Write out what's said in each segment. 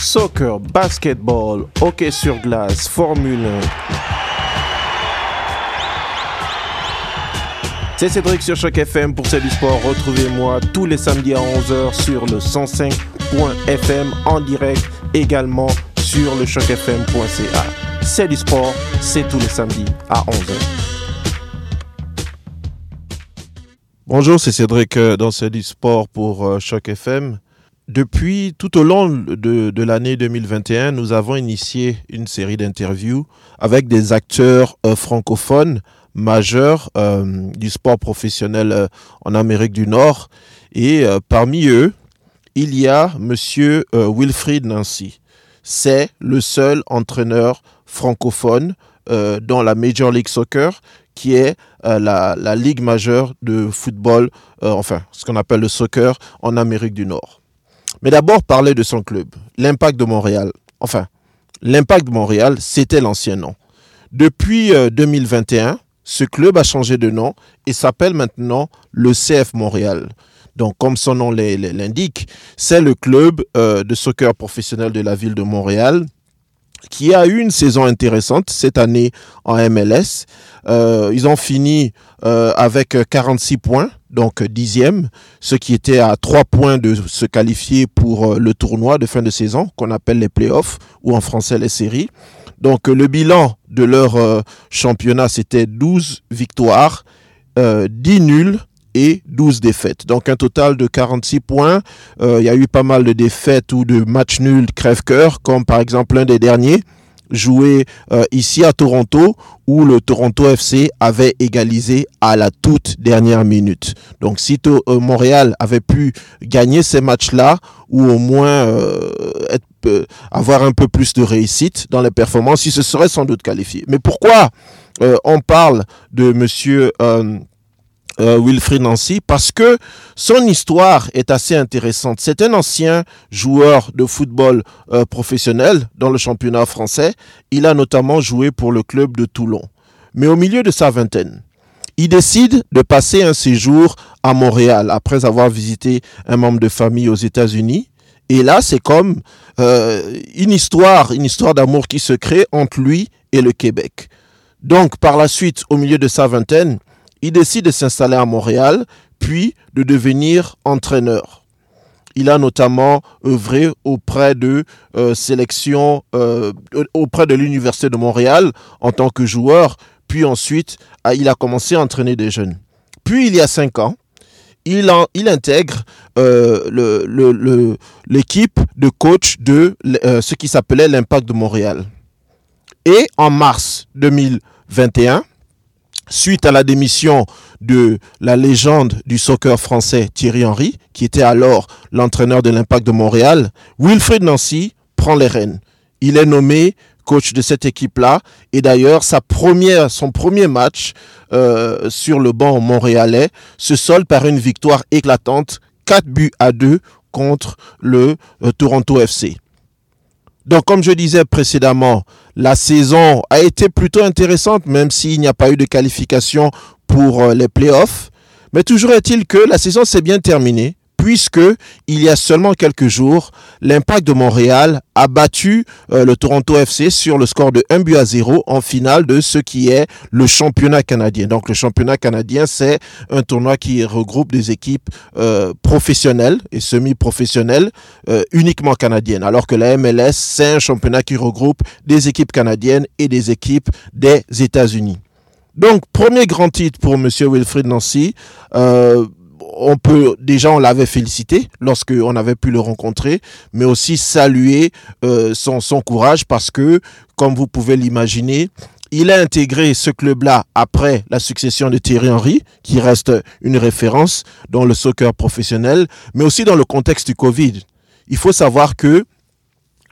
Soccer, basketball, hockey sur glace, Formule 1. C'est Cédric sur Choc FM pour C'est du sport. Retrouvez-moi tous les samedis à 11h sur le 105.fm en direct, également sur le chocfm.ca. C'est du sport, c'est tous les samedis à 11h. Bonjour, c'est Cédric euh, dans C'est du sport pour euh, Choc FM. Depuis tout au long de, l'année 2021, nous avons initié une série d'interviews avec des acteurs euh, francophones majeurs euh, du sport professionnel euh, en Amérique du Nord. Et parmi eux, il y a Monsieur Wilfried Nancy. C'est le seul entraîneur francophone dans la Major League Soccer, qui est la, ligue majeure de football, enfin ce qu'on appelle le soccer en Amérique du Nord. Mais d'abord parler de son club, l'Impact de Montréal. Enfin, l'Impact de Montréal, c'était l'ancien nom. Depuis euh, 2021, ce club a changé de nom et s'appelle maintenant le CF Montréal. Donc, comme son nom l'in- l'in- l'indique, c'est le club euh, de soccer professionnel de la ville de Montréal qui a eu une saison intéressante cette année en MLS. Euh, ils ont fini euh, avec 46 points, donc dixième, ce qui était à 3 points de se qualifier pour euh, le tournoi de fin de saison qu'on appelle les playoffs ou en français les séries. Donc le bilan de leur euh, championnat, c'était 12 victoires, euh, 10 nuls et 12 défaites. Donc un total de 46 points. Euh, Il y a eu pas mal de défaites ou de matchs nuls crève-cœur, comme par exemple l'un des derniers joué euh, ici à Toronto où le Toronto FC avait égalisé à la toute dernière minute. Donc si euh, Montréal avait pu gagner ces matchs-là ou au moins avoir un peu plus de réussite dans les performances, il se serait sans doute qualifié. Mais pourquoi on parle de monsieur euh, Wilfried Nancy parce que son histoire est assez intéressante. C'est un ancien joueur de football euh, professionnel dans le championnat français. Il a notamment joué pour le club de Toulon. Mais au milieu de sa vingtaine, il décide de passer un séjour à Montréal après avoir visité un membre de famille aux États-Unis. Et là, c'est comme euh, une histoire, une histoire d'amour qui se crée entre lui et le Québec. Donc, par la suite, au milieu de sa vingtaine, il décide de s'installer à Montréal, puis de devenir entraîneur. Il a notamment œuvré auprès de euh, sélections, euh, auprès de l'Université de Montréal en tant que joueur, puis ensuite, ah, il a commencé à entraîner des jeunes. Puis, il y a cinq ans, il, intègre euh, l'équipe de coach de ce qui s'appelait l'Impact de Montréal. Et en mars 2021, suite à la démission de la légende du soccer français Thierry Henry, qui était alors l'entraîneur de l'Impact de Montréal, Wilfried Nancy prend les rênes. Il est nommé coach de cette équipe-là et d'ailleurs sa première, son premier match euh, sur le banc montréalais se solde par une victoire éclatante, 4 buts à 2 contre le euh, Toronto FC. Donc, comme je disais précédemment, la saison a été plutôt intéressante, même s'il n'y a pas eu de qualification pour euh, les playoffs. Mais toujours est-il que la saison s'est bien terminée, puisque il y a seulement quelques jours, l'Impact de Montréal a battu euh, le Toronto FC sur le score de 1 but à 0 en finale de ce qui est le championnat canadien. Donc, le championnat canadien, c'est un tournoi qui regroupe des équipes euh, professionnelles et semi-professionnelles euh, uniquement canadiennes, alors que la MLS, c'est un championnat qui regroupe des équipes canadiennes et des équipes des États-Unis. Donc, premier grand titre pour M. Wilfried Nancy. On peut déjà on l'avait félicité lorsque on avait pu le rencontrer, mais aussi saluer euh, son, son courage parce que, comme vous pouvez l'imaginer, il a intégré ce club-là après la succession de Thierry Henry, qui reste une référence dans le soccer professionnel, mais aussi dans le contexte du Covid. Il faut savoir que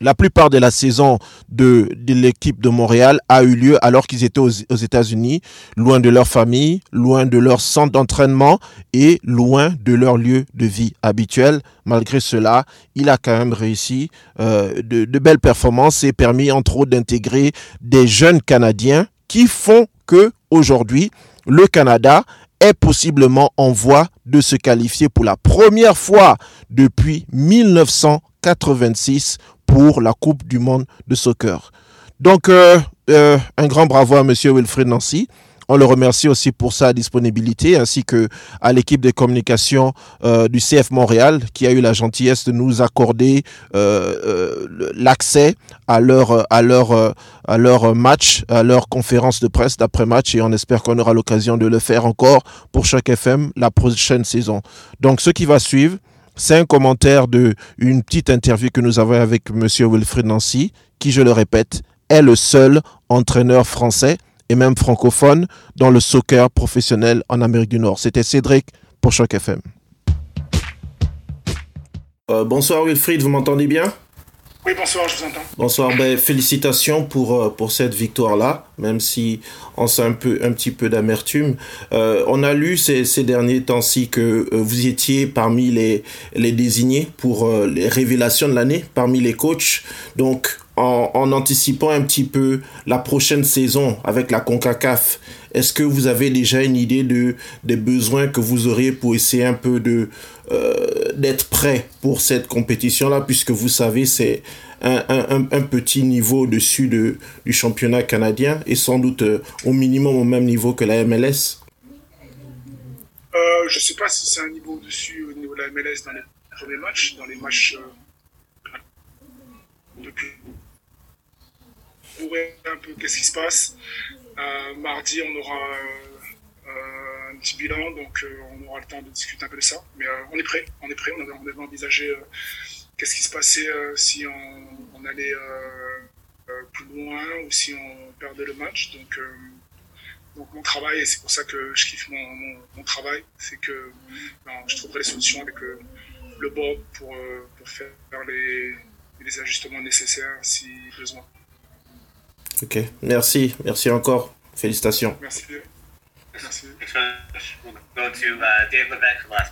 la plupart de la saison de, l'équipe de Montréal a eu lieu alors qu'ils étaient aux, États-Unis, loin de leur famille, loin de leur centre d'entraînement et loin de leur lieu de vie habituel. Malgré cela, il a quand même réussi euh, de, de belles performances et permis entre autres d'intégrer des jeunes Canadiens qui font que aujourd'hui le Canada est possiblement en voie de se qualifier pour la première fois depuis 1986 pour la Coupe du Monde de soccer. Donc, un grand bravo à Monsieur Wilfred Nancy. On le remercie aussi pour sa disponibilité ainsi que à l'équipe de communication euh, du CF Montréal qui a eu la gentillesse de nous accorder euh, euh, l'accès à leur à leur match, à leur conférence de presse d'après match et on espère qu'on aura l'occasion de le faire encore pour chaque FM la prochaine saison. Donc ce qui va suivre, c'est un commentaire de une petite interview que nous avons avec monsieur Wilfred Nancy qui je le répète est le seul entraîneur français et même francophone dans le soccer professionnel en Amérique du Nord. C'était Cédric pour Choc FM. Euh, bonsoir Wilfried, vous m'entendez bien? Oui, bonsoir, je vous entends. Bonsoir, ben, félicitations pour, euh, pour cette victoire-là, même si on sent un, petit peu d'amertume. Euh, on a lu ces, derniers temps-ci que vous étiez parmi les, les désignés pour les révélations de l'année, parmi les coachs. Donc, en, anticipant un petit peu la prochaine saison avec la CONCACAF, est-ce que vous avez déjà une idée de, des besoins que vous auriez pour essayer un peu de euh, d'être prêt pour cette compétition-là, puisque vous savez, c'est un, un, petit niveau au-dessus de, du championnat canadien et sans doute euh, au minimum au même niveau que la MLS euh, Je ne sais pas si c'est un niveau au-dessus au niveau de la MLS dans les premiers matchs, dans les matchs depuis un peu qu'est-ce qui se passe. Euh, mardi, on aura euh, un petit bilan, donc euh, on aura le temps de discuter un peu de ça. Mais on est prêt, on est prêt. On avait, envisagé qu'est-ce qui se passait si on, allait plus loin ou si on perdait le match. Donc, mon travail, et c'est pour ça que je kiffe mon, travail, c'est que je trouverai les solutions avec le board pour, pour faire les, les ajustements nécessaires si besoin. Ok, merci, merci encore. Félicitations. Merci. Merci. Go to uh, Dave Levesque for last